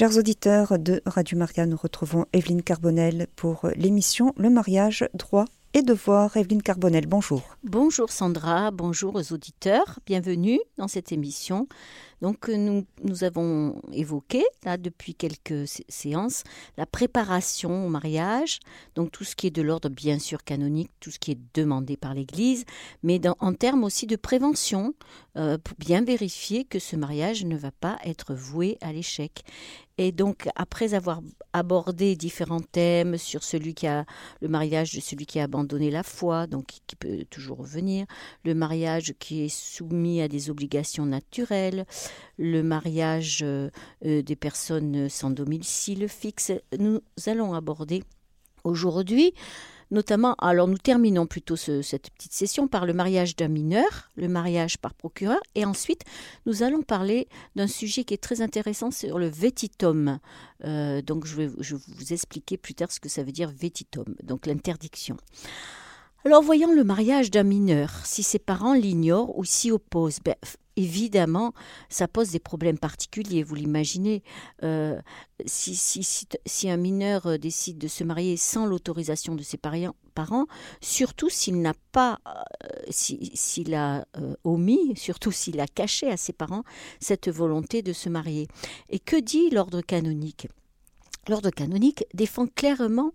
Chers auditeurs de Radio Maria, nous retrouvons Evelyne Carbonel pour l'émission Le mariage, droit et devoir. Evelyne Carbonel, bonjour. Bonjour Sandra, bonjour aux auditeurs, bienvenue dans cette émission donc euh, nous, nous avons évoqué, là, depuis quelques séances, la préparation au mariage, donc tout ce qui est de l'ordre bien sûr canonique, tout ce qui est demandé par l'Église, mais en termes aussi de prévention, euh, pour bien vérifier que ce mariage ne va pas être voué à l'échec. Et donc, après avoir abordé différents thèmes sur celui qui a le mariage de celui qui a abandonné la foi, donc qui peut toujours revenir, le mariage qui est soumis à des obligations naturelles, le mariage euh, euh, des personnes sans domicile fixe. Nous allons aborder aujourd'hui notamment, alors nous terminons plutôt cette petite session par le mariage d'un mineur, le mariage par procureur, et ensuite nous allons parler d'un sujet qui est très intéressant sur le vétitum. Euh, donc je vais, je vais, vous expliquer plus tard ce que ça veut dire vétitum, donc l'interdiction. Alors voyons le mariage d'un mineur, si ses parents l'ignorent ou s'y opposent, ben, évidemment, ça pose des problèmes particuliers, vous l'imaginez. Euh, si, un mineur euh, décide de se marier sans l'autorisation de ses parents, surtout s'il n'a pas, euh, s'il a omis, surtout s'il a caché à ses parents cette volonté de se marier. Et que dit l'ordre canonique? L'ordre canonique défend clairement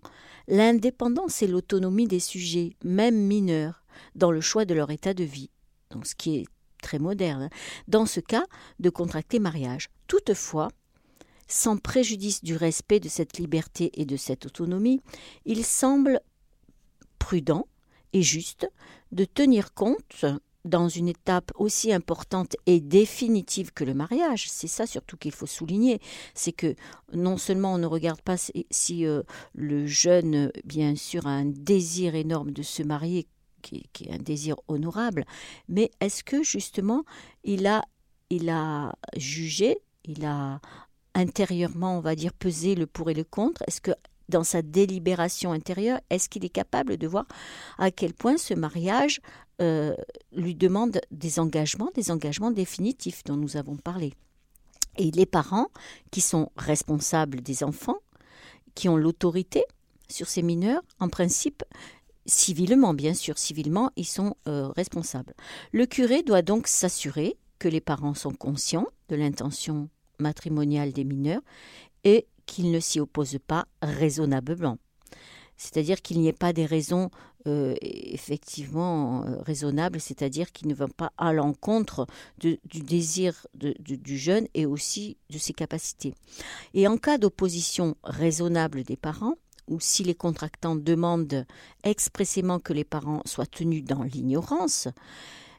l'indépendance et l'autonomie des sujets, même mineurs, dans le choix de leur état de vie. Donc, ce qui est très moderne. Hein. Dans ce cas, de contracter mariage. Toutefois, sans préjudice du respect de cette liberté et de cette autonomie, il semble prudent et juste de tenir compte dans une étape aussi importante et définitive que le mariage, c'est ça surtout qu'il faut souligner, c'est que non seulement on ne regarde pas si, euh, le jeune, bien sûr, a un désir énorme de se marier, qui, qui est un désir honorable, mais est-ce que justement il a, il a jugé, il a intérieurement, on va dire, pesé le pour et le contre? Est-ce que dans sa délibération intérieure, est-ce qu'il est capable de voir à quel point ce mariage euh, lui demande des engagements, des engagements définitifs dont nous avons parlé? Et les parents, qui sont responsables des enfants, qui ont l'autorité sur ces mineurs, en principe, civilement, bien sûr, civilement, ils sont euh, responsables. Le curé doit donc s'assurer que les parents sont conscients de l'intention matrimoniale des mineurs et qu'ils ne s'y opposent pas raisonnablement. C'est-à-dire qu'il n'y ait pas des raisons euh, effectivement euh, raisonnables, c'est-à-dire qu'ils ne vont pas à l'encontre du désir du jeune et aussi de ses capacités. Et en cas d'opposition raisonnable des parents, ou si les contractants demandent expressément que les parents soient tenus dans l'ignorance,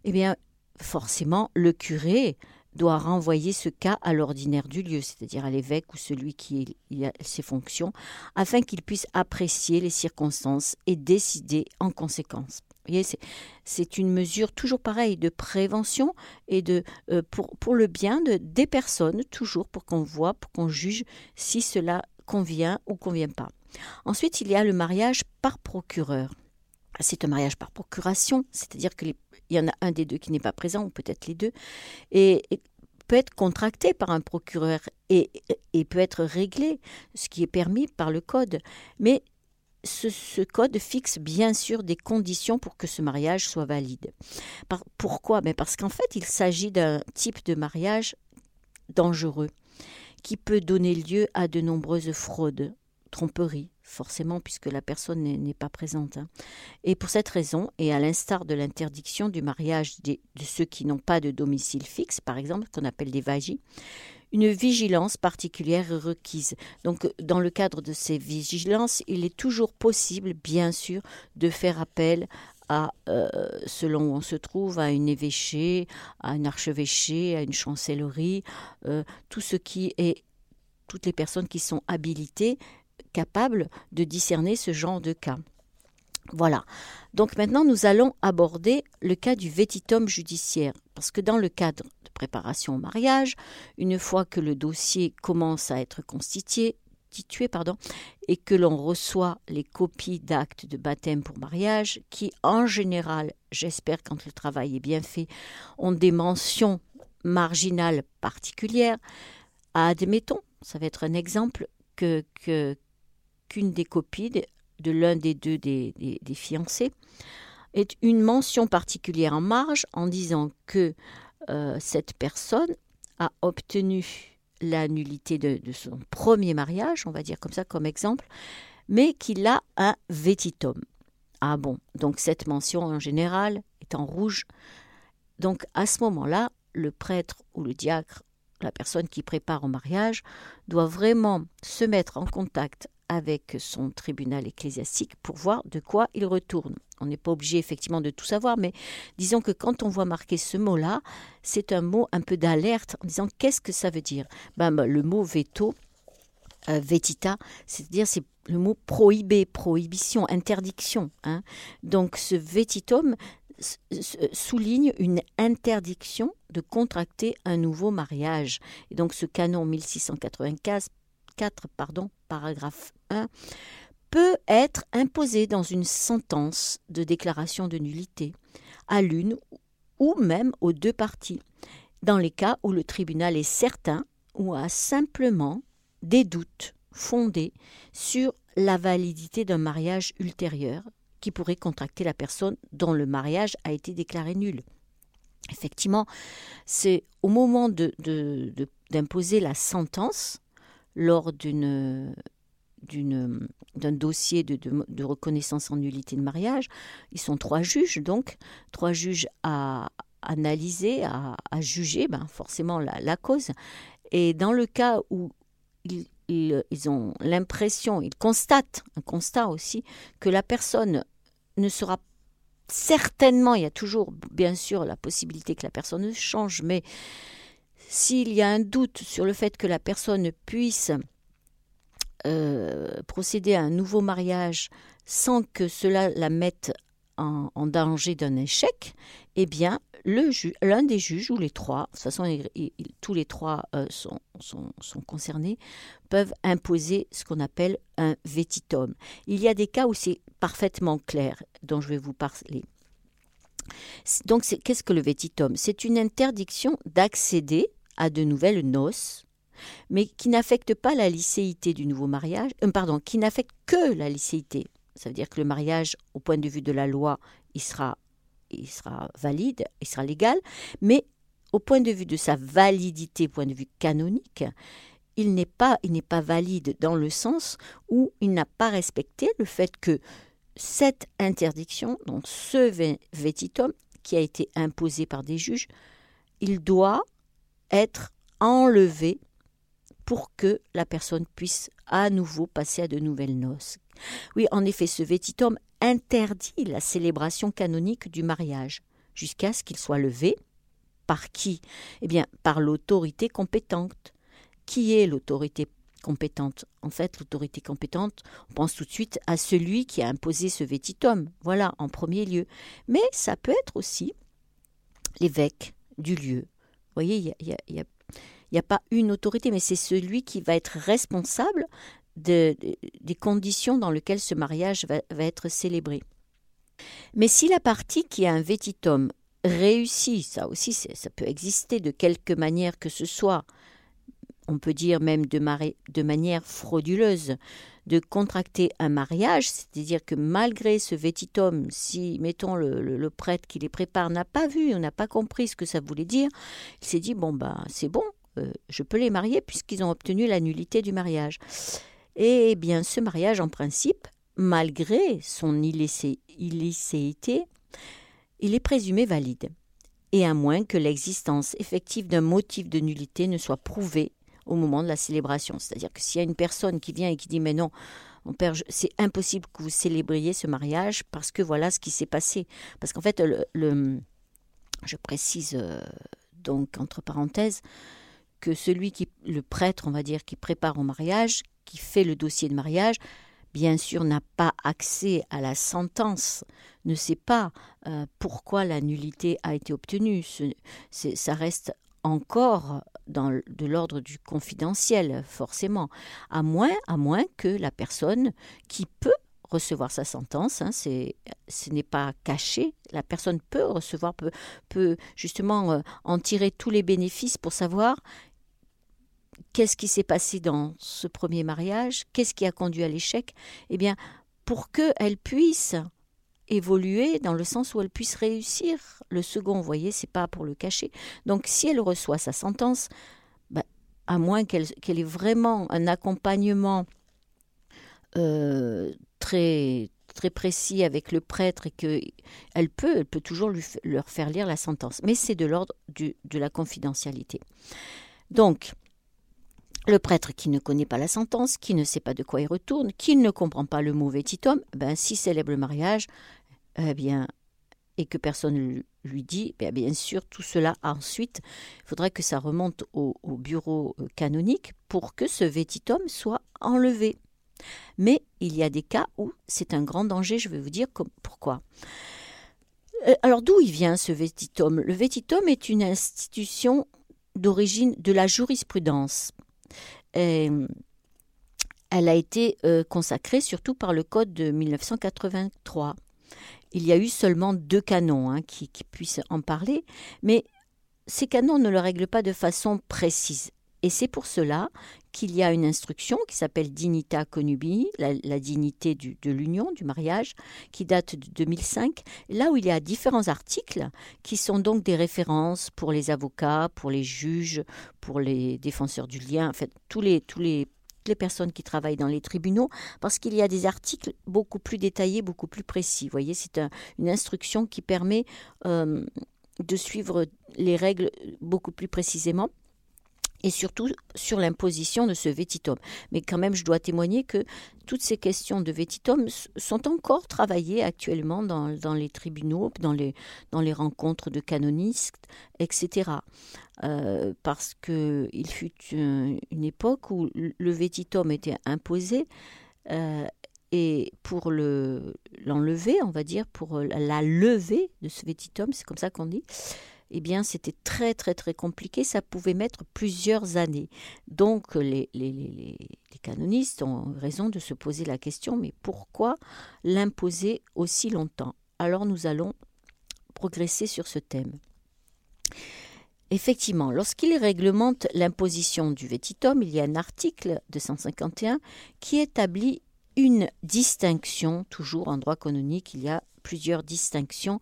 eh bien, forcément, le curé doit renvoyer ce cas à l'ordinaire du lieu, c'est-à-dire à, l'évêque ou celui qui a ses fonctions, afin qu'il puisse apprécier les circonstances et décider en conséquence. C'est une mesure toujours pareille de prévention et de euh, pour, le bien de, des personnes, toujours pour qu'on voit, pour qu'on juge si cela convient ou convient pas. Ensuite, il y a le mariage par procureur. C'est un mariage par procuration, c'est-à-dire qu'il y en a un des deux qui n'est pas présent, ou peut-être les deux, et, peut être contracté par un procureur et, peut être réglé, ce qui est permis par le code. Mais ce, code fixe bien sûr des conditions pour que ce mariage soit valide. pourquoi? Mais Parce qu'en fait, il s'agit d'un type de mariage dangereux qui peut donner lieu à de nombreuses fraudes, tromperies, forcément, puisque la personne n'est pas présente. Hein. Et pour cette raison, et à l'instar de l'interdiction du mariage de ceux qui n'ont pas de domicile fixe, par exemple, qu'on appelle des vagis, une vigilance particulière est requise. Donc, dans le cadre de ces vigilances, il est toujours possible, bien sûr, de faire appel à, euh, selon où on se trouve, à une évêché, à un archevêché, à une chancellerie, euh, tout ce qui est toutes les personnes qui sont habilitées capable de discerner ce genre de cas. Voilà. Donc maintenant, nous allons aborder le cas du vétitum judiciaire, parce que dans le cadre de préparation au mariage, une fois que le dossier commence à être constitué, et que l'on reçoit les copies d'actes de baptême pour mariage, qui en général, j'espère quand le travail est bien fait, ont des mentions marginales particulières, admettons ça va être un exemple que qu'une des copies de, l'un des deux des, fiancés est une mention particulière en marge en disant que euh, cette personne a obtenu la nullité de, son premier mariage, on va dire comme ça comme exemple, mais qu'il a un vétitum. Ah bon, donc cette mention en général est en rouge. Donc à ce moment-là, le prêtre ou le diacre, la personne qui prépare au mariage, doit vraiment se mettre en contact avec son tribunal ecclésiastique pour voir de quoi il retourne. On n'est pas obligé effectivement de tout savoir, mais disons que quand on voit marquer ce mot-là, c'est un mot un peu d'alerte en disant qu'est-ce que ça veut dire? Ben, ben Le mot veto, euh, vetita, c'est-à-dire c'est le mot prohibé, prohibition, interdiction. Hein. Donc ce vetitum souligne une interdiction de contracter un nouveau mariage. Et donc ce canon 1695 4, pardon, paragraphe 1, peut être imposé dans une sentence de déclaration de nullité à l'une ou même aux deux parties, dans les cas où le tribunal est certain ou a simplement des doutes fondés sur la validité d'un mariage ultérieur qui pourrait contracter la personne dont le mariage a été déclaré nul. Effectivement, c'est au moment d'imposer de, la sentence lors d'une d'un dossier de, reconnaissance en nullité de mariage. Ils sont trois juges, donc, trois juges à analyser, à, juger ben, forcément la, cause. Et dans le cas où ils, ils ont l'impression, ils constatent, un constat aussi, que la personne ne sera certainement, il y a toujours bien sûr la possibilité que la personne change, mais s'il y a un doute sur le fait que la personne puisse euh, procéder à un nouveau mariage sans que cela la mette en, danger d'un échec, eh bien, l'un des juges ou les trois, de toute façon, tous les trois euh, sont, sont, concernés, peuvent imposer ce qu'on appelle un vétitum. Il y a des cas où c'est parfaitement clair, dont je vais vous parler. Donc, qu'est-ce que le vétitum? C'est une interdiction d'accéder à de nouvelles noces, mais qui n'affecte pas la licéité du nouveau mariage, euh, pardon, qui n'affecte que la licéité. Ça veut dire que le mariage, au point de vue de la loi, il sera, il sera valide, il sera légal, mais au point de vue de sa validité, point de vue canonique, il n'est pas, il n'est pas valide dans le sens où il n'a pas respecté le fait que cette interdiction, donc ce vétitum qui a été imposé par des juges, il doit être enlevé pour que la personne puisse à nouveau passer à de nouvelles noces. Oui, en effet, ce vétitum interdit la célébration canonique du mariage jusqu'à ce qu'il soit levé. Par qui? Eh bien, par l'autorité compétente. Qui est l'autorité compétente? En fait, l'autorité compétente, on pense tout de suite à celui qui a imposé ce vétitum. Voilà, en premier lieu. Mais ça peut être aussi l'évêque du lieu, voyez, il n'y a, pas une autorité, mais c'est celui qui va être responsable des conditions dans lesquelles ce mariage va, être célébré. Mais si la partie qui a un vétitum réussit, ça aussi ça peut exister de quelque manière que ce soit, on peut dire même de manière frauduleuse, de contracter un mariage, c'est-à-dire que malgré ce vétitum, si, mettons, le, prêtre qui les prépare n'a pas vu, n'a pas compris ce que ça voulait dire, il s'est dit, bon, ben, c'est bon, euh, je peux les marier puisqu'ils ont obtenu la nullité du mariage. Et bien, ce mariage, en principe, malgré son illicéité, il est présumé valide, et à moins que l'existence effective d'un motif de nullité ne soit prouvée au moment de la célébration. C'est-à-dire que s'il y a une personne qui vient et qui dit mais non, mon père, c'est impossible que vous célébriez ce mariage parce que voilà ce qui s'est passé. Parce qu'en fait, le, je précise euh, donc entre parenthèses que celui qui, le prêtre, on va dire, qui prépare au mariage, qui fait le dossier de mariage, bien sûr n'a pas accès à la sentence, ne sait pas euh, pourquoi la nullité a été obtenue. ça reste encore dans, de l'ordre du confidentiel, forcément, à moins, à moins que la personne qui peut recevoir sa sentence, hein, c'est, ce n'est pas caché, la personne peut recevoir, peut, peut justement euh, en tirer tous les bénéfices pour savoir qu'est-ce qui s'est passé dans ce premier mariage Qu'est-ce qui a conduit à l'échec. Eh bien, pour qu'elle puisse évoluer dans le sens où elle puisse réussir le second, vous voyez, c'est pas pour le cacher. Donc, si elle reçoit sa sentence, bah, à moins qu'elle ait vraiment un accompagnement euh, très très précis avec le prêtre et que elle peut, elle peut toujours leur faire lire la sentence. Mais c'est de l'ordre de la confidentialité. Donc, le prêtre qui ne connaît pas la sentence, qui ne sait pas de quoi il retourne, qui ne comprend pas le mot vétitum, ben, s'il célèbre le mariage, eh bien, et que personne lui dit, bien, bien sûr, tout cela ensuite, il faudrait que ça remonte au, au bureau euh, canonique pour que ce vétitum soit enlevé. Mais il y a des cas où c'est un grand danger, je vais vous dire pourquoi. Euh, alors d'où il vient ce vétitum? Le vétitum est une institution d'origine de la jurisprudence. elle a été euh, consacrée surtout par le Code de 1983. Il y a eu seulement deux canons hein, qui, puissent en parler, mais ces canons ne le règlent pas de façon précise. Et c'est pour cela qu'il y a une instruction qui s'appelle Dignita Connubii, la, dignité de l'union, du mariage, qui date de 2005, là où il y a différents articles qui sont donc des références pour les avocats, pour les juges, pour les défenseurs du lien, en fait, tous les les personnes qui travaillent dans les tribunaux, parce qu'il y a des articles beaucoup plus détaillés, beaucoup plus précis. Vous voyez, c'est une instruction qui permet euh, de suivre les règles beaucoup plus précisément et surtout sur l'imposition de ce vétitum. Mais quand même, je dois témoigner que toutes ces questions de vétitum sont encore travaillées actuellement dans, dans les tribunaux, dans les, dans les rencontres de canonistes, etc. Euh, parce qu'il fut une, époque où le vétitum était imposé. Euh, et pour le l'enlever, on va dire, pour la levée de ce vétitum, c'est comme ça qu'on dit, eh bien, c'était très, très, très compliqué. Ça pouvait mettre plusieurs années. Donc, les, canonistes ont raison de se poser la question, mais pourquoi l'imposer aussi longtemps? Alors, nous allons progresser sur ce thème. Effectivement, lorsqu'il réglemente l'imposition du vétitum, il y a un article de 151 qui établit une distinction, toujours en droit canonique, il y a plusieurs distinctions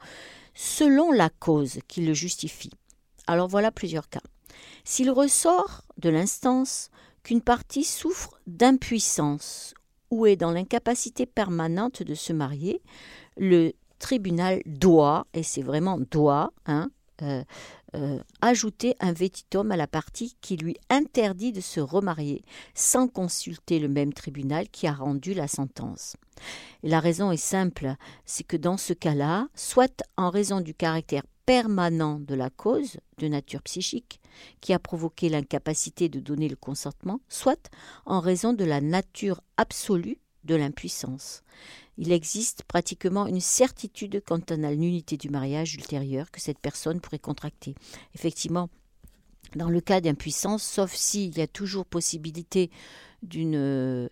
selon la cause qui le justifie. Alors voilà plusieurs cas. S'il ressort de l'instance qu'une partie souffre d'impuissance ou est dans l'incapacité permanente de se marier, le tribunal doit, et c'est vraiment doit, hein, euh, euh, ajouter un vétitum à la partie qui lui interdit de se remarier sans consulter le même tribunal qui a rendu la sentence. La raison est simple, c'est que dans ce cas-là, soit en raison du caractère permanent de la cause de nature psychique qui a provoqué l'incapacité de donner le consentement, soit en raison de la nature absolue de l'impuissance il existe pratiquement une certitude quant à la nullité du mariage ultérieur que cette personne pourrait contracter. Effectivement, dans le cas d'impuissance, sauf s'il y a toujours possibilité d'une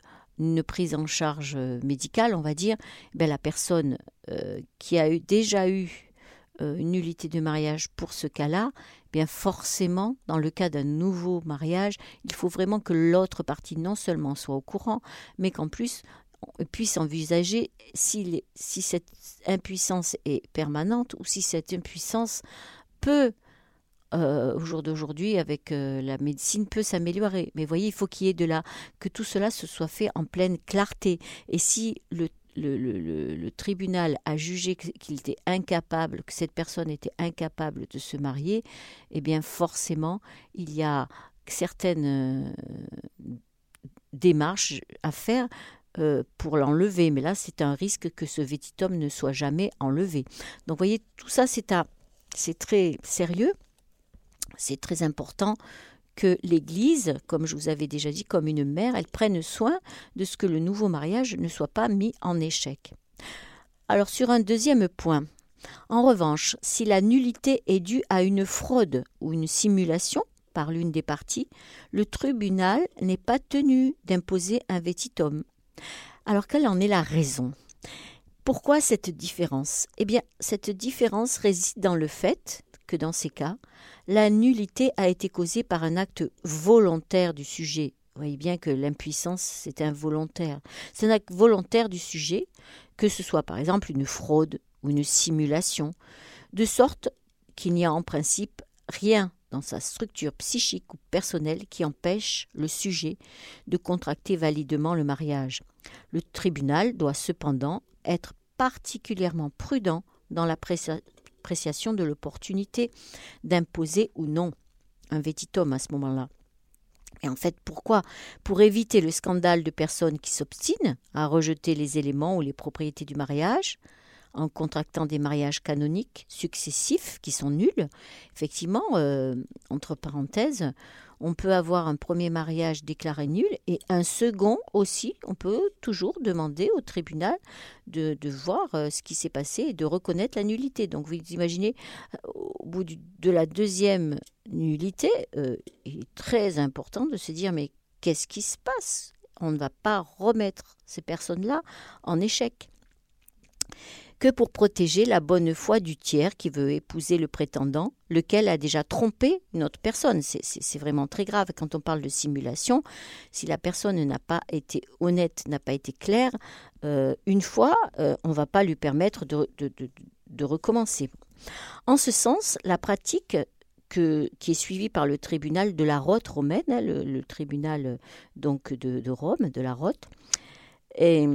prise en charge médicale, on va dire, ben la personne euh, qui a déjà eu euh, une nullité de mariage pour ce cas-là, bien forcément, dans le cas d'un nouveau mariage, il faut vraiment que l'autre partie non seulement soit au courant, mais qu'en plus puisse envisager si, cette impuissance est permanente ou si cette impuissance peut, euh, au jour d'aujourd'hui, avec euh, la médecine, peut s'améliorer. Mais voyez, il faut qu'il y ait de là, que tout cela se soit fait en pleine clarté. Et si le, tribunal a jugé qu'il était incapable, que cette personne était incapable de se marier, eh bien forcément, il y a certaines euh, démarches à faire euh, pour l'enlever. Mais là, c'est un risque que ce vétitum ne soit jamais enlevé. Donc, vous voyez, tout ça, c'est, c'est très sérieux. C'est très important que l'Église, comme je vous avais déjà dit, comme une mère, elle prenne soin de ce que le nouveau mariage ne soit pas mis en échec. Alors sur un deuxième point, en revanche, si la nullité est due à une fraude ou une simulation par l'une des parties, le tribunal n'est pas tenu d'imposer un vétitum. Alors quelle en est la raison? Pourquoi cette différence? Eh bien, cette différence réside dans le fait que dans ces cas, la nullité a été causée par un acte volontaire du sujet. Vous voyez bien que l'impuissance, c'est involontaire. C'est un acte volontaire du sujet, que ce soit par exemple une fraude ou une simulation, de sorte qu'il n'y a en principe rien dans sa structure psychique ou personnelle qui empêche le sujet de contracter validement le mariage. Le tribunal doit cependant être particulièrement prudent dans l'appréciation de l'opportunité d'imposer ou non un vétitum à ce moment-là. Et en fait, pourquoi? Pour éviter le scandale de personnes qui s'obstinent à rejeter les éléments ou les propriétés du mariage, en contractant des mariages canoniques successifs qui sont nuls. Effectivement, euh, entre parenthèses, on peut avoir un premier mariage déclaré nul et un second aussi. On peut toujours demander au tribunal de, voir euh, ce qui s'est passé et de reconnaître la nullité. Donc vous imaginez, euh, au bout de la deuxième nullité, il est très important de se dire mais qu'est-ce qui se passe? On ne va pas remettre ces personnes-là en échec que pour protéger la bonne foi du tiers qui veut épouser le prétendant, lequel a déjà trompé une autre personne. C'est vraiment très grave quand on parle de simulation. Si la personne n'a pas été honnête, n'a pas été claire, euh, une fois, euh, on ne va pas lui permettre de, recommencer. En ce sens, la pratique que, qui est suivie par le tribunal de la Rote romaine, hein, le, tribunal donc de, de, Rome, de la Rote, est,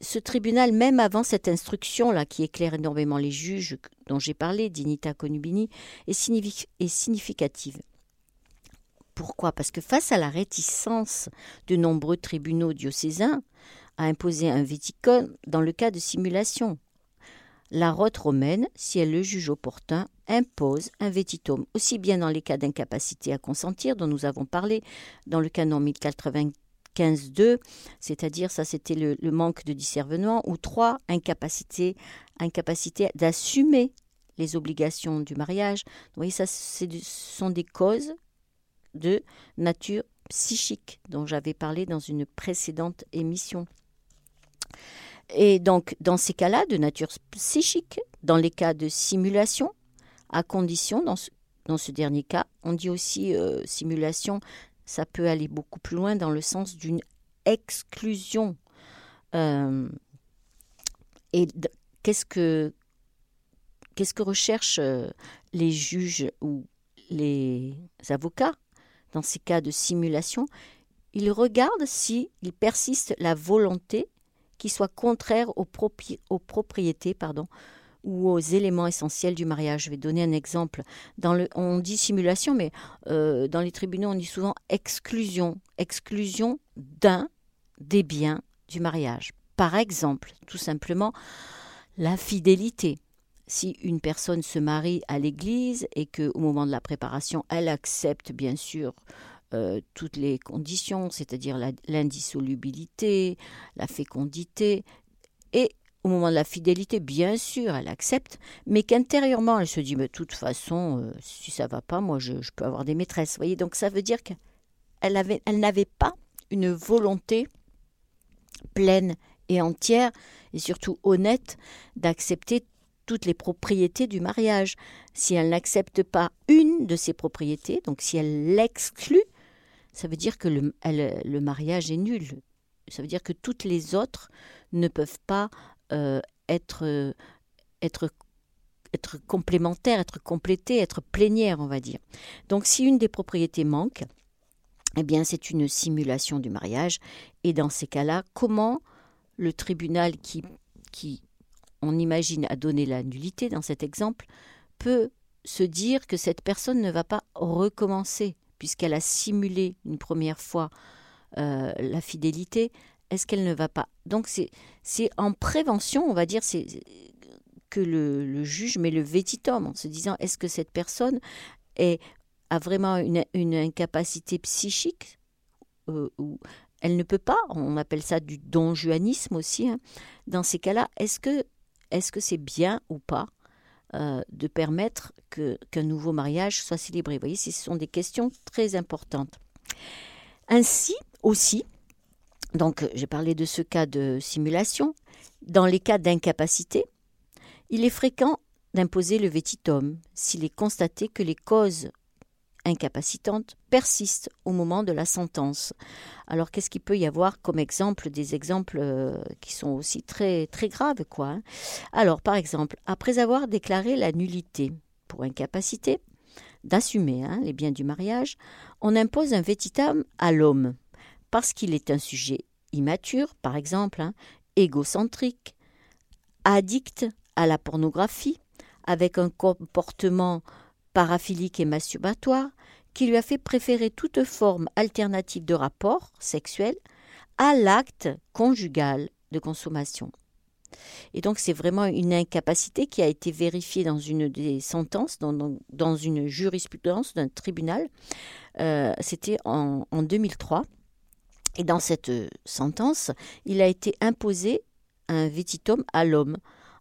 ce tribunal, même avant cette instruction-là qui éclaire énormément les juges dont j'ai parlé, Dignita Conubini, est, significative. Pourquoi? Parce que face à la réticence de nombreux tribunaux diocésains à imposer un viticone dans le cas de simulation, la rote romaine, si elle le juge opportun, impose un vétitome, aussi bien dans les cas d'incapacité à consentir dont nous avons parlé dans le canon 1080 15.2, c'est-à-dire ça c'était le, manque de discernement, ou 3, incapacité, incapacité d'assumer les obligations du mariage. Vous voyez, ça ce sont des causes de nature psychique dont j'avais parlé dans une précédente émission. Et donc, dans ces cas-là, de nature psychique, dans les cas de simulation, à condition, dans ce, dans ce dernier cas, on dit aussi euh, simulation ça peut aller beaucoup plus loin dans le sens d'une exclusion. Euh, et qu'est-ce que qu'est-ce que recherchent euh, les juges ou les avocats dans ces cas de simulation? Ils regardent s'il persiste la volonté qui soit contraire aux, aux propriétés pardon, ou aux éléments essentiels du mariage. Je vais donner un exemple. Dans le, on dit simulation, mais euh, dans les tribunaux, on dit souvent exclusion. Exclusion d'un des biens du mariage. Par exemple, tout simplement, la fidélité. Si une personne se marie à l'église et que au moment de la préparation, elle accepte bien sûr euh, toutes les conditions, c'est-à-dire l'indissolubilité, la fécondité, et au moment de la fidélité, bien sûr, elle accepte, mais qu'intérieurement, elle se dit, mais de toute façon, euh, si ça va pas, moi, je, peux avoir des maîtresses. voyez, donc ça veut dire qu'elle avait, elle n'avait pas une volonté pleine et entière, et surtout honnête, d'accepter toutes les propriétés du mariage. Si elle n'accepte pas une de ces propriétés, donc si elle l'exclut, ça veut dire que le, le mariage est nul. Ça veut dire que toutes les autres ne peuvent pas euh, être, euh, être, être complémentaire, être complété, être plénière, on va dire. Donc si une des propriétés manque, eh bien c'est une simulation du mariage. Et dans ces cas-là, comment le tribunal qui, qui, on imagine, a donné la nullité dans cet exemple, peut se dire que cette personne ne va pas recommencer, puisqu'elle a simulé une première fois euh, la fidélité, est-ce qu'elle ne va pas? Donc c'est en prévention, on va dire, c'est que le, juge met le vétitum en se disant est-ce que cette personne est, a vraiment une, incapacité psychique? Euh, ou elle ne peut pas, on appelle ça du donjuanisme aussi. Hein. Dans ces cas-là, est-ce que est-ce c'est bien ou pas euh, de permettre qu'un nouveau mariage soit célébré? Vous voyez, ce sont des questions très importantes. Ainsi aussi, donc, j'ai parlé de ce cas de simulation. Dans les cas d'incapacité, il est fréquent d'imposer le vétitum s'il est constaté que les causes incapacitantes persistent au moment de la sentence. Alors qu'est-ce qu'il peut y avoir comme exemple des exemples euh, qui sont aussi très graves. Hein? Alors par exemple, après avoir déclaré la nullité pour incapacité d'assumer hein, les biens du mariage, on impose un vétitum à l'homme parce qu'il est un sujet immature, par exemple, hein, égocentrique, addict à la pornographie, avec un comportement paraphilique et masturbatoire, qui lui a fait préférer toute forme alternative de rapport sexuel à l'acte conjugal de consommation. Et donc c'est vraiment une incapacité qui a été vérifiée dans une des sentences, dans, une jurisprudence d'un tribunal. Euh, c'était en, en 2003. Et dans cette sentence, il a été imposé un vétitum à l'homme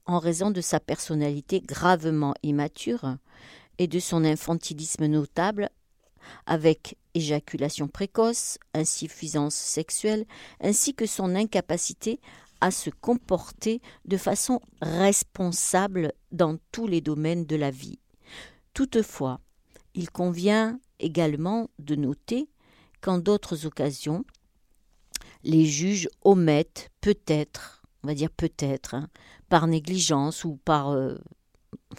en raison de sa personnalité gravement immature et de son infantilisme notable avec éjaculation précoce, insuffisance sexuelle, ainsi que son incapacité à se comporter de façon responsable dans tous les domaines de la vie. Toutefois, il convient également de noter qu'en d'autres occasions, les juges omettent peut-être, on va dire peut-être, hein, par négligence ou par euh,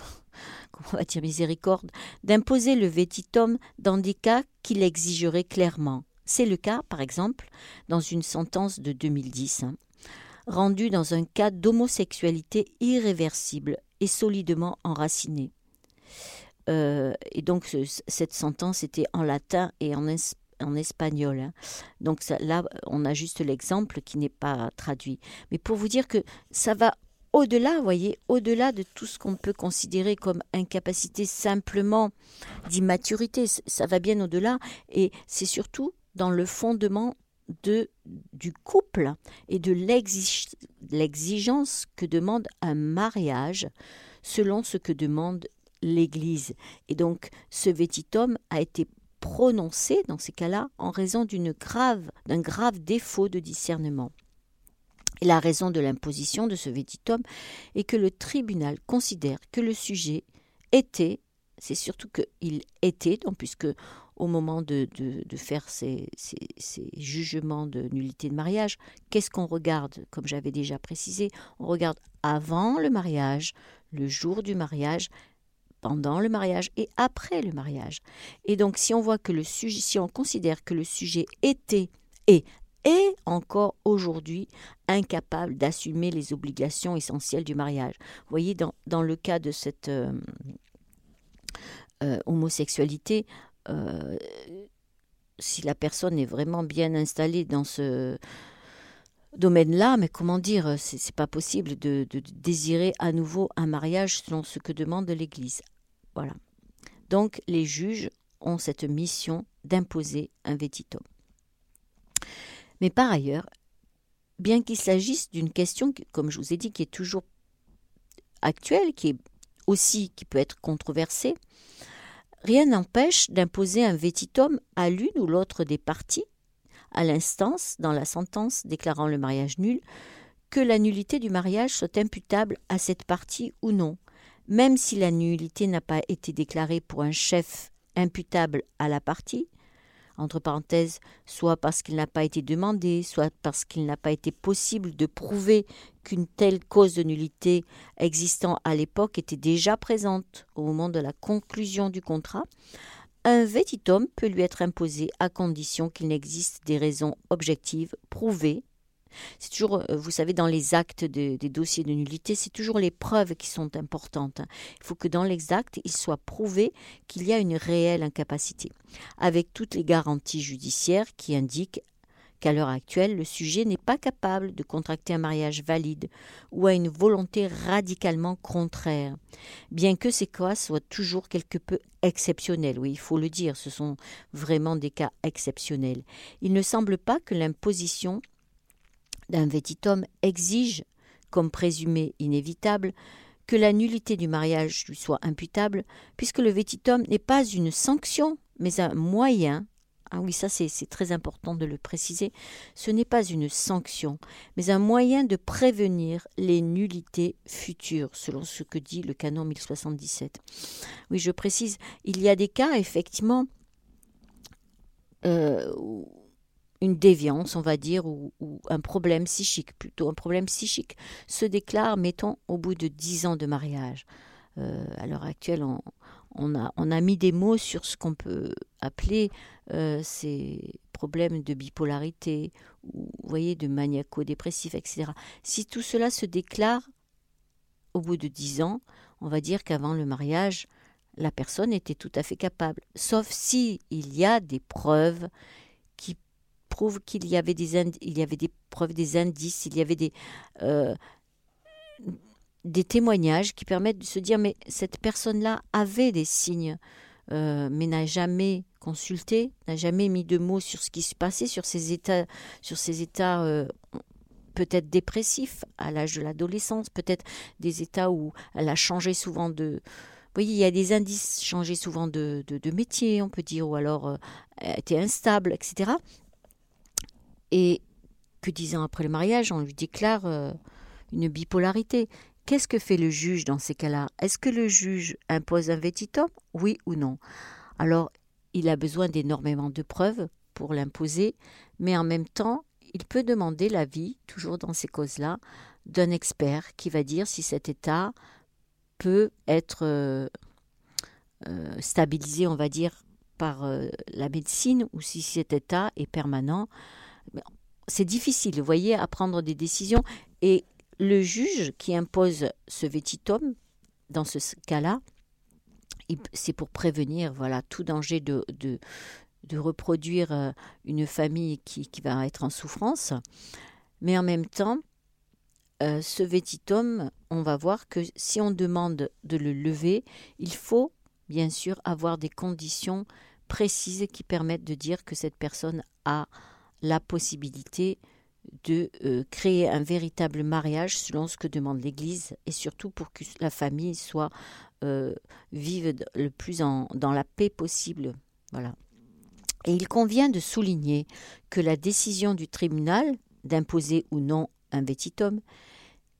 on va dire miséricorde, d'imposer le vétitum dans des cas qu'il exigerait clairement. C'est le cas, par exemple, dans une sentence de 2010, hein, rendue dans un cas d'homosexualité irréversible et solidement enracinée. Euh, et donc cette sentence était en latin et en, en espagnol. Hein. Donc là, on a juste l'exemple qui n'est pas traduit. Mais pour vous dire que ça va au-delà, voyez, au-delà de tout ce qu'on peut considérer comme incapacité simplement d'immaturité, ça va bien au-delà, et c'est surtout dans le fondement de, du couple et de l'exigence que demande un mariage selon ce que demande l'Église. Et donc ce vétitum a été prononcé dans ces cas-là en raison grave, d'un grave défaut de discernement. Et la raison de l'imposition de ce vétitum est que le tribunal considère que le sujet était, c'est surtout qu'il était, puisque au moment de, de, faire ces, jugements de nullité de mariage, qu'est-ce qu'on regarde Comme j'avais déjà précisé, on regarde avant le mariage, le jour du mariage, pendant le mariage et après le mariage. Et donc si on voit que le sujet, si on considère que le sujet était et est encore aujourd'hui incapable d'assumer les obligations essentielles du mariage. Vous voyez, dans, dans le cas de cette euh, euh, homosexualité, euh, si la personne est vraiment bien installée dans ce domaine-là, mais comment dire, c'est pas possible de, de, désirer à nouveau un mariage selon ce que demande l'Église. Voilà. Donc les juges ont cette mission d'imposer un vétitum. Mais par ailleurs, bien qu'il s'agisse d'une question, comme je vous ai dit, qui est toujours actuelle, qui est aussi qui peut être controversée, rien n'empêche d'imposer un vétitum à l'une ou l'autre des parties, à l'instance, dans la sentence déclarant le mariage nul, que la nullité du mariage soit imputable à cette partie ou non, même si la nullité n'a pas été déclarée pour un chef imputable à la partie, entre parenthèses, soit parce qu'il n'a pas été demandé, soit parce qu'il n'a pas été possible de prouver qu'une telle cause de nullité existant à l'époque était déjà présente au moment de la conclusion du contrat, un vétitum peut lui être imposé à condition qu'il n'existe des raisons objectives prouvées c'est toujours, euh, vous savez, dans les actes des dossiers de nullité, c'est toujours les preuves qui sont importantes. Il faut que dans l'exact, il soit prouvé qu'il y a une réelle incapacité, avec toutes les garanties judiciaires qui indiquent qu'à l'heure actuelle, le sujet n'est pas capable de contracter un mariage valide ou a une volonté radicalement contraire, bien que ces cas soient toujours quelque peu exceptionnels. Oui, il faut le dire, ce sont vraiment des cas exceptionnels. Il ne semble pas que l'imposition d'un vétitum exige, comme présumé inévitable, que la nullité du mariage lui soit imputable, puisque le vétitum n'est pas une sanction, mais un moyen ah oui, ça c'est très important de le préciser, ce n'est pas une sanction, mais un moyen de prévenir les nullités futures, selon ce que dit le canon 1077. Oui, je précise, il y a des cas, effectivement, euh, une déviance, on va dire, ou, un problème psychique, plutôt un problème psychique, se déclare, mettons, au bout de dix ans de mariage. Euh, à l'heure actuelle, on, on, a, mis des mots sur ce qu'on peut appeler euh, ces problèmes de bipolarité, ou voyez, de maniaco-dépressif, etc. Si tout cela se déclare au bout de dix ans, on va dire qu'avant le mariage, la personne était tout à fait capable, sauf si il y a des preuves qui prouvent qu'il y avait des il des preuves, des indices, il y avait des euh, des témoignages qui permettent de se dire mais cette personne-là avait des signes, euh, mais n'a jamais consulté, n'a jamais mis de mots sur ce qui se passait, sur ses états, sur ses états euh, peut-être dépressifs à l'âge de l'adolescence, peut-être des états où elle a changé souvent de vous voyez, il y a des indices, changer souvent de, de, métier, on peut dire, ou alors euh, était instable, etc. Et que dix ans après le mariage, on lui déclare euh, une bipolarité. Qu'est-ce que fait le juge dans ces cas-là? Est-ce que le juge impose un vétitum? Oui ou non? Alors, il a besoin d'énormément de preuves pour l'imposer, mais en même temps, il peut demander l'avis, toujours dans ces causes-là, d'un expert qui va dire si cet état peut être euh, euh, stabilisé, on va dire, par euh, la médecine ou si cet état est permanent. C'est difficile, vous voyez, à prendre des décisions. Et le juge qui impose ce vétitum, dans ce cas-là, c'est pour prévenir voilà, tout danger de, reproduire une famille qui, qui, va être en souffrance. Mais en même temps, euh, ce vétitum, on va voir que si on demande de le lever, il faut bien sûr avoir des conditions précises qui permettent de dire que cette personne a la possibilité de euh, créer un véritable mariage selon ce que demande l'Église et surtout pour que la famille soit euh, vive le plus dans la paix possible. Voilà. Et il convient de souligner que la décision du tribunal d'imposer ou non un vétitum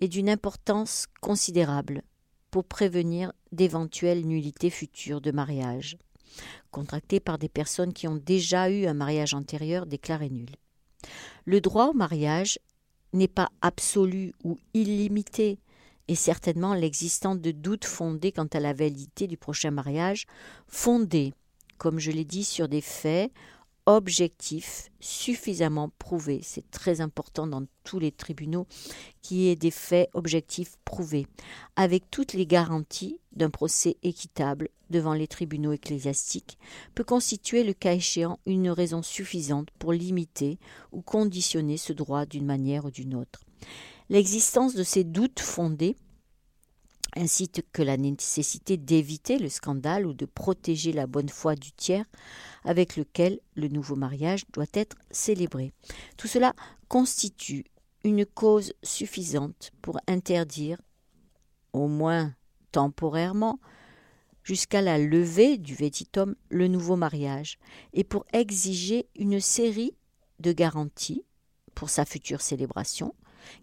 est d'une importance considérable pour prévenir d'éventuelles nullités futures de mariage, contractées par des personnes qui ont déjà eu un mariage antérieur déclaré nul. Le droit au mariage n'est pas absolu ou illimité, et certainement l'existence de doutes fondés quant à la validité du prochain mariage, fondés, comme je l'ai dit, sur des faits objectif, suffisamment prouvé. C'est très important dans tous les tribunaux qu'il y ait des faits objectifs prouvés, avec toutes les garanties d'un procès équitable devant les tribunaux ecclésiastiques, peut constituer le cas échéant une raison suffisante pour limiter ou conditionner ce droit d'une manière ou d'une autre. L'existence de ces doutes fondés ainsi que la nécessité d'éviter le scandale ou de protéger la bonne foi du tiers avec lequel le nouveau mariage doit être célébré. Tout cela constitue une cause suffisante pour interdire, au moins temporairement, jusqu'à la levée du vétitum, le nouveau mariage, et pour exiger une série de garanties pour sa future célébration,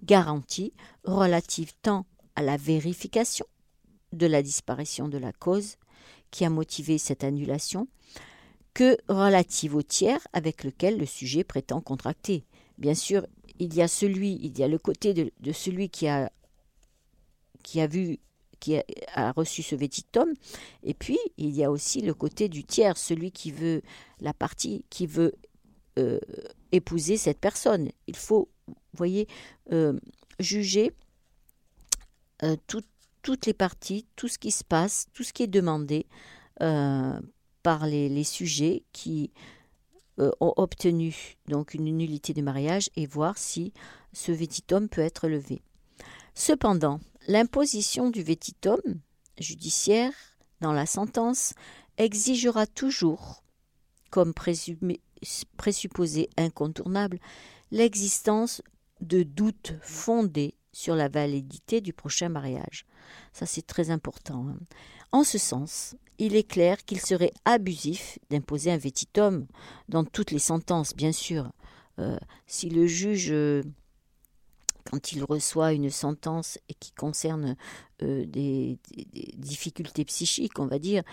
garanties relatives tant à la vérification de la disparition de la cause qui a motivé cette annulation que relative au tiers avec lequel le sujet prétend contracter. Bien sûr, il y a celui, il y a le côté de, celui qui a, qui a vu qui a, reçu ce vétitum, et puis il y a aussi le côté du tiers, celui qui veut la partie qui veut euh, épouser cette personne. Il faut, vous voyez, euh, juger euh, toutes les parties, tout ce qui se passe, tout ce qui est demandé par les, sujets qui ont obtenu donc une nullité de mariage et voir si ce vétitum peut être levé. Cependant, l'imposition du vétitum judiciaire dans la sentence exigera toujours, comme présupposé incontournable, l'existence de doutes fondés sur la validité du prochain mariage. Ça, c'est très important. Hein. En ce sens, il est clair qu'il serait abusif d'imposer un vétitum dans toutes les sentences, bien sûr. Euh, si le juge, euh, quand il reçoit une sentence et qui concerne euh, des, difficultés psychiques, on va dire,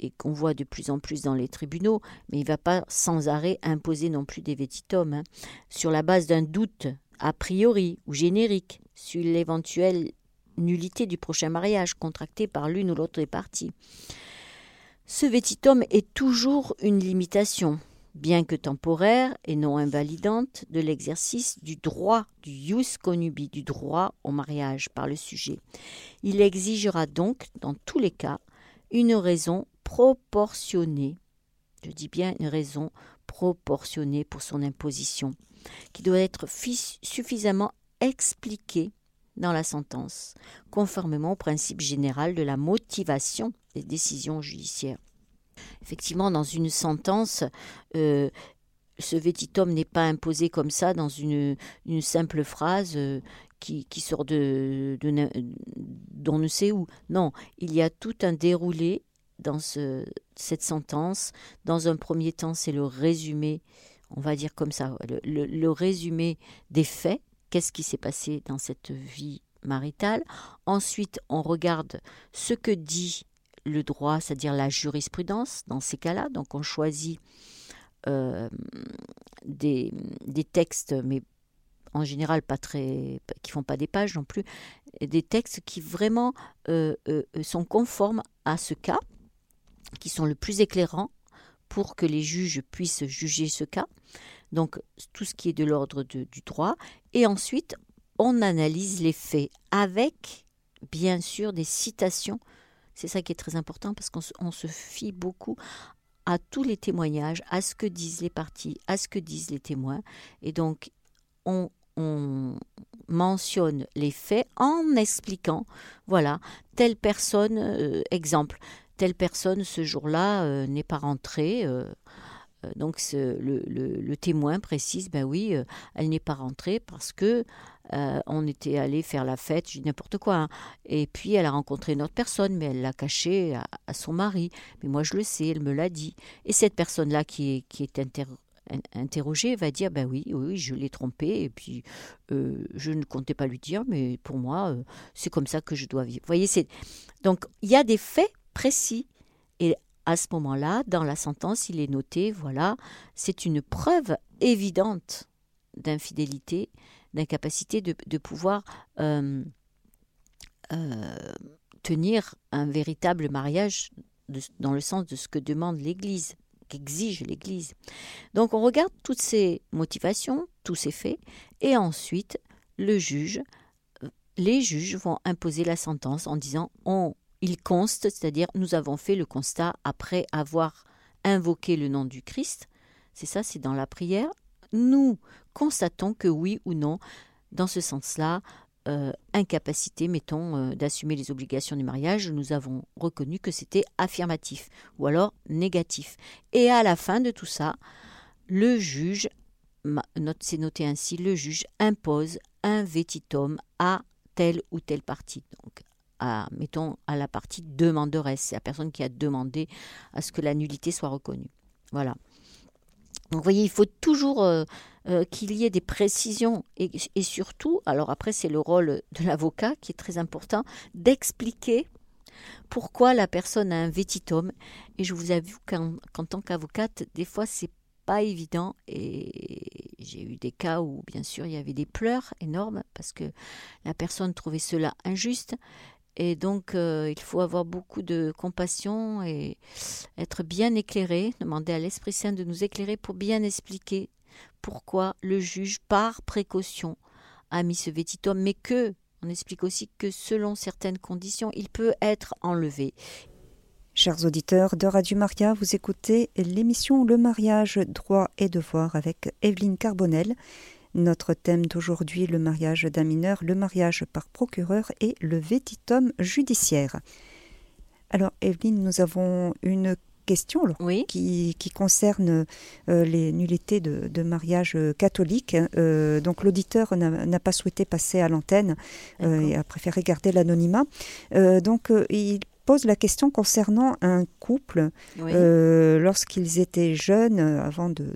et qu'on voit de plus en plus dans les tribunaux, mais il ne va pas sans arrêt imposer non plus des vétitums, hein, sur la base d'un doute a priori ou générique sur l'éventuelle nullité du prochain mariage contracté par l'une ou l'autre des parties. Ce vétitum est toujours une limitation, bien que temporaire et non invalidante, de l'exercice du droit du ius conubi, du droit au mariage par le sujet. Il exigera donc, dans tous les cas, une raison proportionnée, je dis bien une raison proportionnée pour son imposition, qui doit être suffisamment expliquée dans la sentence, conformément au principe général de la motivation des décisions judiciaires. Effectivement, dans une sentence, euh, ce vétitum n'est pas imposé comme ça dans une, simple phrase euh, qui, sort de, d'on ne sait où. Non, il y a tout un déroulé dans ce, cette sentence. Dans un premier temps, c'est le résumé, on va dire comme ça, le résumé des faits qu'est-ce qui s'est passé dans cette vie maritale? Ensuite, on regarde ce que dit le droit, c'est-à-dire la jurisprudence dans ces cas-là. Donc on choisit euh, des, textes, mais en général pas très, qui font pas des pages non plus, des textes qui vraiment euh, euh, sont conformes à ce cas, qui sont le plus éclairants pour que les juges puissent juger ce cas. Donc tout ce qui est de l'ordre du droit. Et ensuite, on analyse les faits avec, bien sûr, des citations. C'est ça qui est très important parce qu'on se fie beaucoup à tous les témoignages, à ce que disent les parties, à ce que disent les témoins. Et donc, on, mentionne les faits en expliquant, voilà, telle personne, euh, exemple, telle personne ce jour-là euh, n'est pas rentrée. Euh, donc le, témoin précise, ben oui, elle n'est pas rentrée parce que euh, on était allé faire la fête, je dis n'importe quoi. Hein. Et puis elle a rencontré une autre personne, mais elle l'a caché à, son mari. Mais moi je le sais, elle me l'a dit. Et cette personne-là qui est, interrogée va dire ben oui, oui, je l'ai trompé et puis je ne comptais pas lui dire, mais pour moi c'est comme ça que je dois vivre. Vous voyez, donc il y a des faits précis et à ce moment-là, dans la sentence, il est noté, voilà, c'est une preuve évidente d'infidélité, d'incapacité de, pouvoir euh, euh, tenir un véritable mariage dans le sens de ce que demande l'Église, qu'exige l'Église. Donc on regarde toutes ces motivations, tous ces faits, et ensuite le juge, euh, les juges vont imposer la sentence en disant on il conste, c'est-à-dire nous avons fait le constat après avoir invoqué le nom du Christ, c'est ça, c'est dans la prière, nous constatons que oui ou non, dans ce sens-là, euh, incapacité, mettons, euh, d'assumer les obligations du mariage, nous avons reconnu que c'était affirmatif ou alors négatif. Et à la fin de tout ça, le juge, c'est noté ainsi, le juge impose un vétitum à telle ou telle partie. Donc mettons, à la partie demanderesse, c'est la personne qui a demandé à ce que la nullité soit reconnue. Voilà. Donc vous voyez, il faut toujours euh, euh, qu'il y ait des précisions et, surtout, alors après c'est le rôle de l'avocat qui est très important, d'expliquer pourquoi la personne a un vétitum. Et je vous avoue qu'en tant qu'avocate, des fois c'est pas évident et j'ai eu des cas où bien sûr il y avait des pleurs énormes parce que la personne trouvait cela injuste et donc, euh, il faut avoir beaucoup de compassion et être bien éclairé, demander à l'Esprit Saint de nous éclairer pour bien expliquer pourquoi le juge, par précaution, a mis ce vétitum, mais que, on explique aussi que selon certaines conditions, il peut être enlevé. Chers auditeurs de Radio Maria, vous écoutez l'émission Le mariage, droit et devoir avec Evelyne Carbonel. Notre thème d'aujourd'hui, le mariage d'un mineur, le mariage par procureur et le vétitum judiciaire. Alors, Evelyne, nous avons une question qui, concerne euh, les nullités de, mariage catholique. Euh, donc l'auditeur n'a pas souhaité passer à l'antenne euh, et a préféré garder l'anonymat. donc il pose la question concernant un couple. Euh, lorsqu'ils étaient jeunes, avant de,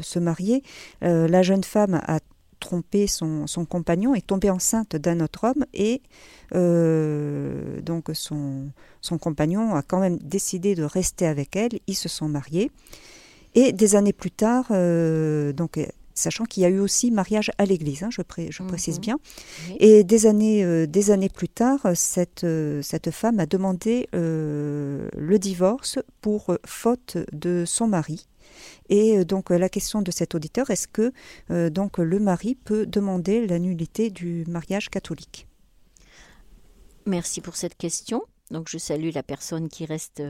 se marier, la jeune femme a trompé son, compagnon, est tombée enceinte d'un autre homme et donc son, son compagnon a quand même décidé de rester avec elle. Ils se sont mariés. Et des années plus tard, donc sachant qu'il y a eu aussi mariage à l'église, hein, je, précise mhm. bien. Et des années, euh, des années plus tard, cette, euh, cette femme a demandé euh, le divorce pour faute de son mari. Et donc la question de cet auditeur, est-ce que donc le mari peut demander la du mariage catholique? Merci pour cette question. Donc je salue la personne qui reste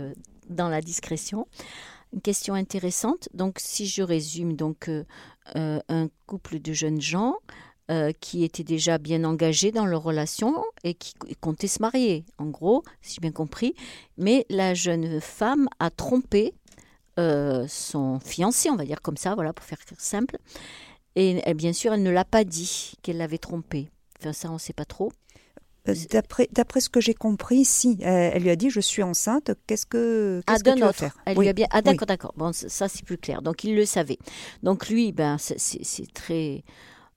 dans la discrétion. Une question intéressante. Donc, si je résume, donc euh, euh, un couple de jeunes gens euh, qui étaient déjà bien engagés dans leur relation et qui comptaient se marier, en gros, si j'ai bien compris. Mais la jeune femme a trompé son fiancé, on va dire comme ça, voilà, pour faire simple. Et, bien sûr, elle ne l'a pas dit qu'elle l'avait trompé. Enfin, ça, on ne sait pas trop. Euh, d'après ce que j'ai compris, si. Elle, lui a dit je suis enceinte, qu'est-ce que qu'est-ce que tu vas faire? Elle lui a bien ah d'accord d'accord. Bon ça c'est plus clair. Donc il le savait. Donc lui ben c'est très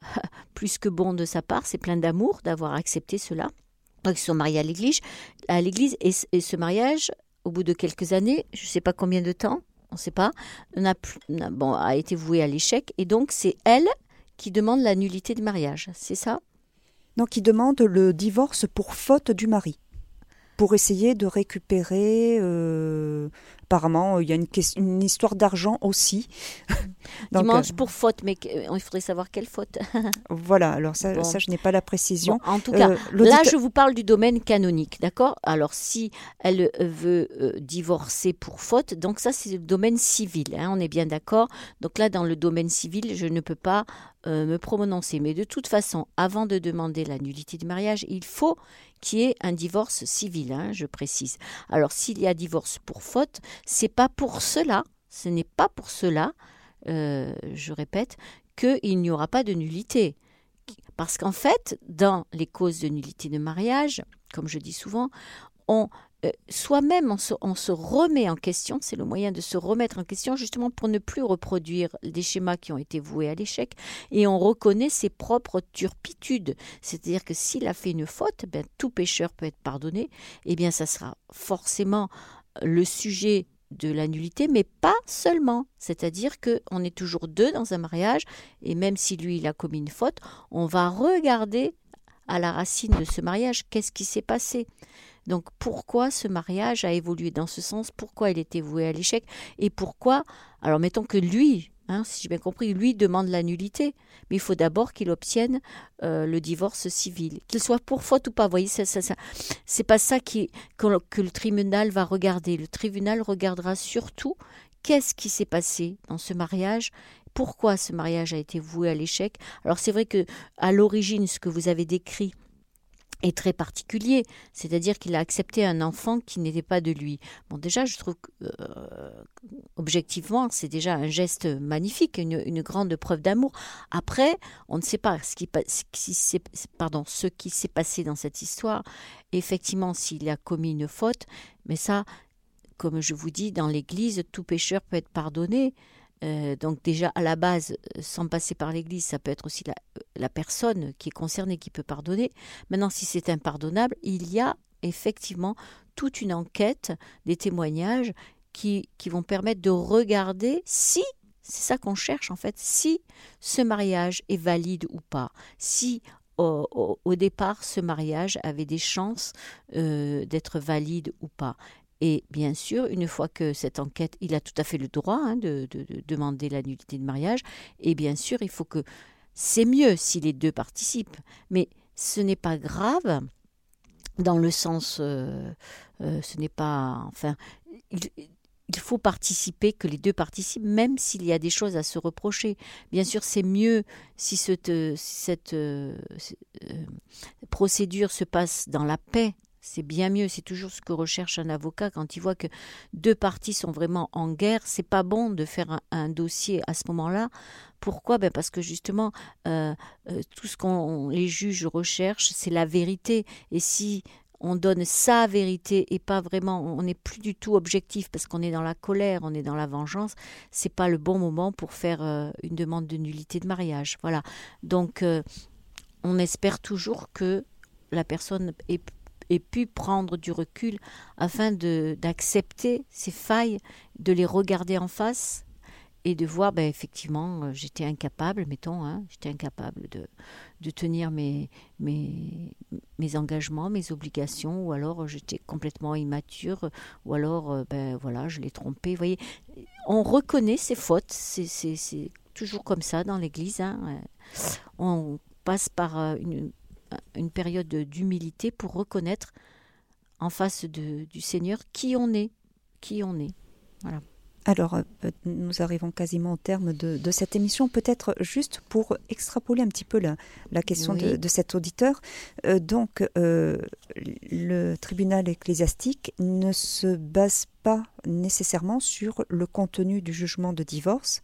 plus que bon de sa part. C'est plein d'amour d'avoir accepté cela. Donc ils sont mariés à l'église. À l'église et, ce mariage au bout de quelques années je ne sais pas combien de temps on ne sait pas a, bon, a été voué à l'échec. Et donc c'est elle qui demande la nullité du mariage c'est ça? Donc qui demande le divorce pour faute du mari, pour essayer de récupérer euh, apparemment, il y a une, une histoire d'argent aussi. Dimanche euh, pour faute, mais euh, il faudrait savoir quelle faute. voilà, alors ça, ça je n'ai pas la précision. en tout cas, là, je vous parle du domaine canonique, d'accord? Alors, si elle veut divorcer pour faute, donc ça, c'est le domaine civil, hein, on est bien d'accord? Donc là, dans le domaine civil, je ne peux pas me prononcer. Mais de toute façon, avant de demander la nullité du mariage, il faut qu'il y ait un divorce civil, hein, je précise. Alors, s'il y a divorce pour faute, c'est pas pour cela, ce n'est pas pour cela, euh, je répète, qu'il n'y aura pas de nullité. Parce qu'en fait, dans les causes de nullité de mariage, comme je dis souvent, on, euh, soi-même, on se, remet en question, c'est le moyen de se remettre en question justement pour ne plus reproduire des schémas qui ont été voués à l'échec, et on reconnaît ses propres turpitudes. C'est-à-dire que s'il a fait une faute, ben, tout pécheur peut être pardonné, et eh bien ça sera forcément le sujet de la nullité, mais pas seulement. C'est-à-dire qu'on est toujours deux dans un mariage, et même si lui, il a commis une faute, on va regarder à la racine de ce mariage qu'est-ce qui s'est passé. Donc pourquoi ce mariage a évolué? Dans ce sens, pourquoi il était voué à l'échec, et pourquoi, alors mettons que lui, Hein, si j'ai bien compris, lui demande la nullité, mais il faut d'abord qu'il obtienne euh, le divorce civil, qu'il soit pour faute ou pas. Vous voyez, ça, ça, c'est pas ça qui, que, le tribunal va regarder. Le tribunal regardera surtout qu'est-ce qui s'est passé dans ce mariage pourquoi ce mariage a été voué à l'échec. Alors c'est vrai que à l'origine, ce que vous avez décrit, est très particulier, c'est-à-dire qu'il a accepté un enfant qui n'était pas de lui. Bon, déjà, je trouve que, euh, objectivement, c'est déjà un geste magnifique, une, grande preuve d'amour. Après, on ne sait pas ce qui, pardon, ce qui s'est passé dans cette histoire. Effectivement, s'il a commis une faute, mais ça, comme je vous dis, dans l'Église, tout pécheur peut être pardonné. Euh, donc déjà à la base, euh, sans passer par l'Église, ça peut être aussi la, euh, la, personne qui est concernée qui peut pardonner. Maintenant, si c'est impardonnable, il y a effectivement toute une enquête, des témoignages qui, vont permettre de regarder si, c'est ça qu'on cherche en fait, si ce mariage est valide ou pas, si au, départ, ce mariage avait des chances d'être valide ou pas. Et bien sûr, une fois que cette enquête, il a tout à fait le droit hein, de, demander la nullité de mariage. Et bien sûr, il faut que c'est mieux si les deux participent. Mais ce n'est pas grave dans le sens, euh, euh, ce n'est pas, enfin, il, faut participer, que les deux participent, même s'il y a des choses à se reprocher. Bien sûr, c'est mieux si cette, euh, procédure se passe dans la paix c'est bien mieux, c'est toujours ce que recherche un avocat quand il voit que deux parties sont vraiment en guerre. C'est pas bon de faire un, dossier à ce moment-là. Pourquoi? Ben Parce que justement, euh, euh, tout ce qu'on les juges recherchent, c'est la vérité. Et si on donne sa vérité et pas vraiment, on n'est plus du tout objectif parce qu'on est dans la colère, on est dans la vengeance, c'est pas le bon moment pour faire euh, une demande de nullité de mariage. Voilà. Donc, on espère toujours que la personne ait, pu prendre du recul afin d'accepter ses failles, de les regarder en face et de voir, ben, effectivement, euh, j'étais incapable, mettons, hein, j'étais incapable de, de tenir mes, mes, mes engagements, mes obligations, ou alors j'étais complètement immature, ou alors, euh, ben voilà, je l'ai trompé. Vous voyez, on reconnaît ses fautes, c'est toujours comme ça dans l'Église. Hein. On passe par euh, une, une période d'humilité pour reconnaître en face de, du Seigneur qui on est, qui on est. Voilà. Alors, euh, nous arrivons quasiment au terme de, cette émission. Peut-être juste pour extrapoler un petit peu la, la question de, cet auditeur. Euh, donc, euh, le tribunal ecclésiastique ne se base pas nécessairement sur le contenu du jugement de divorce,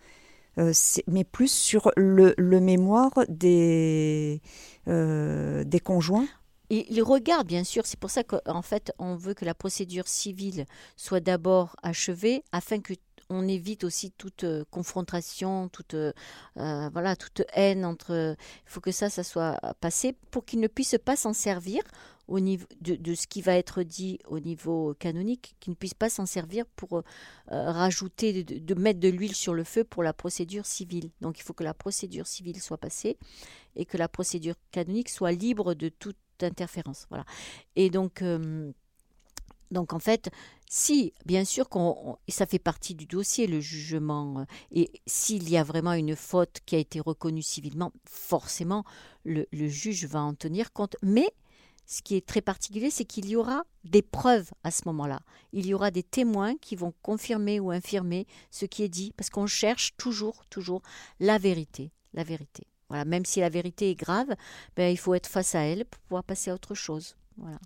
mais plus sur le, mémoire des, des conjoints. Il regarde, bien sûr, c'est pour ça qu'en fait, on veut que la procédure civile soit d'abord achevée afin que on évite aussi toute euh, confrontation, toute euh, euh, voilà, toute haine entre. Il faut que ça, ça soit passé pour qu'il ne puisse pas s'en servir de, ce qui va être dit au niveau canonique, qu'il ne puisse pas s'en servir pour rajouter, de, mettre de l'huile sur le feu pour la procédure civile. Donc il faut que la procédure civile soit passée et que la procédure canonique soit libre de toute interférence. Voilà. Et donc, donc en fait, si, bien sûr, qu'on, ça fait partie du dossier, le jugement, euh, et s'il y a vraiment une faute qui a été reconnue civilement, forcément, le, juge va en tenir compte. Mais ce qui est très particulier, c'est qu'il y aura des preuves à ce moment-là. Il y aura des témoins qui vont confirmer ou infirmer ce qui est dit, parce qu'on cherche toujours, toujours la vérité, la vérité. Voilà, même si la vérité est grave, ben, il faut être face à elle pour pouvoir passer à autre chose. Voilà.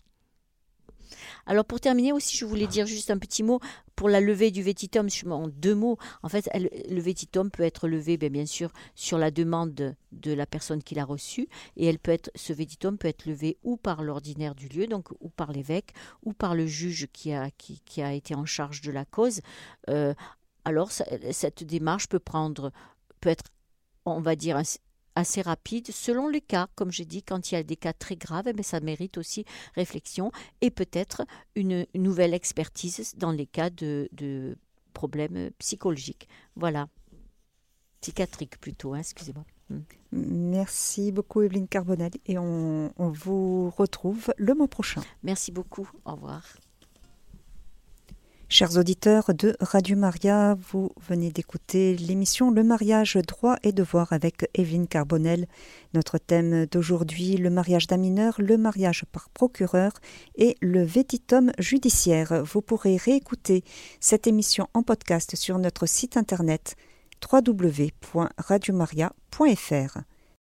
Alors pour terminer aussi, je voulais dire juste un petit mot pour la levée du vétitum, en deux mots. En fait, le vétitum peut être levé, bien, bien sûr, sur la demande de, la personne qui l'a reçu, et elle peut être, ce vétitum peut être levé ou par l'ordinaire du lieu, donc ou par l'évêque, ou par le juge qui a, qui, a été en charge de la cause. Euh, alors cette démarche peut prendre, peut être, on va dire, assez rapide selon les cas. Comme j'ai dit, quand il y a des cas très graves, mais eh ça mérite aussi réflexion et peut-être une nouvelle expertise dans les cas de, problèmes psychologiques. Voilà. Psychiatriques plutôt, hein, excusez-moi. Hmm. Merci beaucoup Evelyne Carbonel et on vous retrouve le mois prochain. Merci beaucoup. Au revoir. Chers auditeurs de Radio Maria, vous venez d'écouter l'émission Le mariage droit et devoir avec Evelyne Carbonel. Notre thème d'aujourd'hui, le mariage d'un mineur, le mariage par procureur et le vétitum judiciaire. Vous pourrez réécouter cette émission en podcast sur notre site internet www.radiomaria.fr.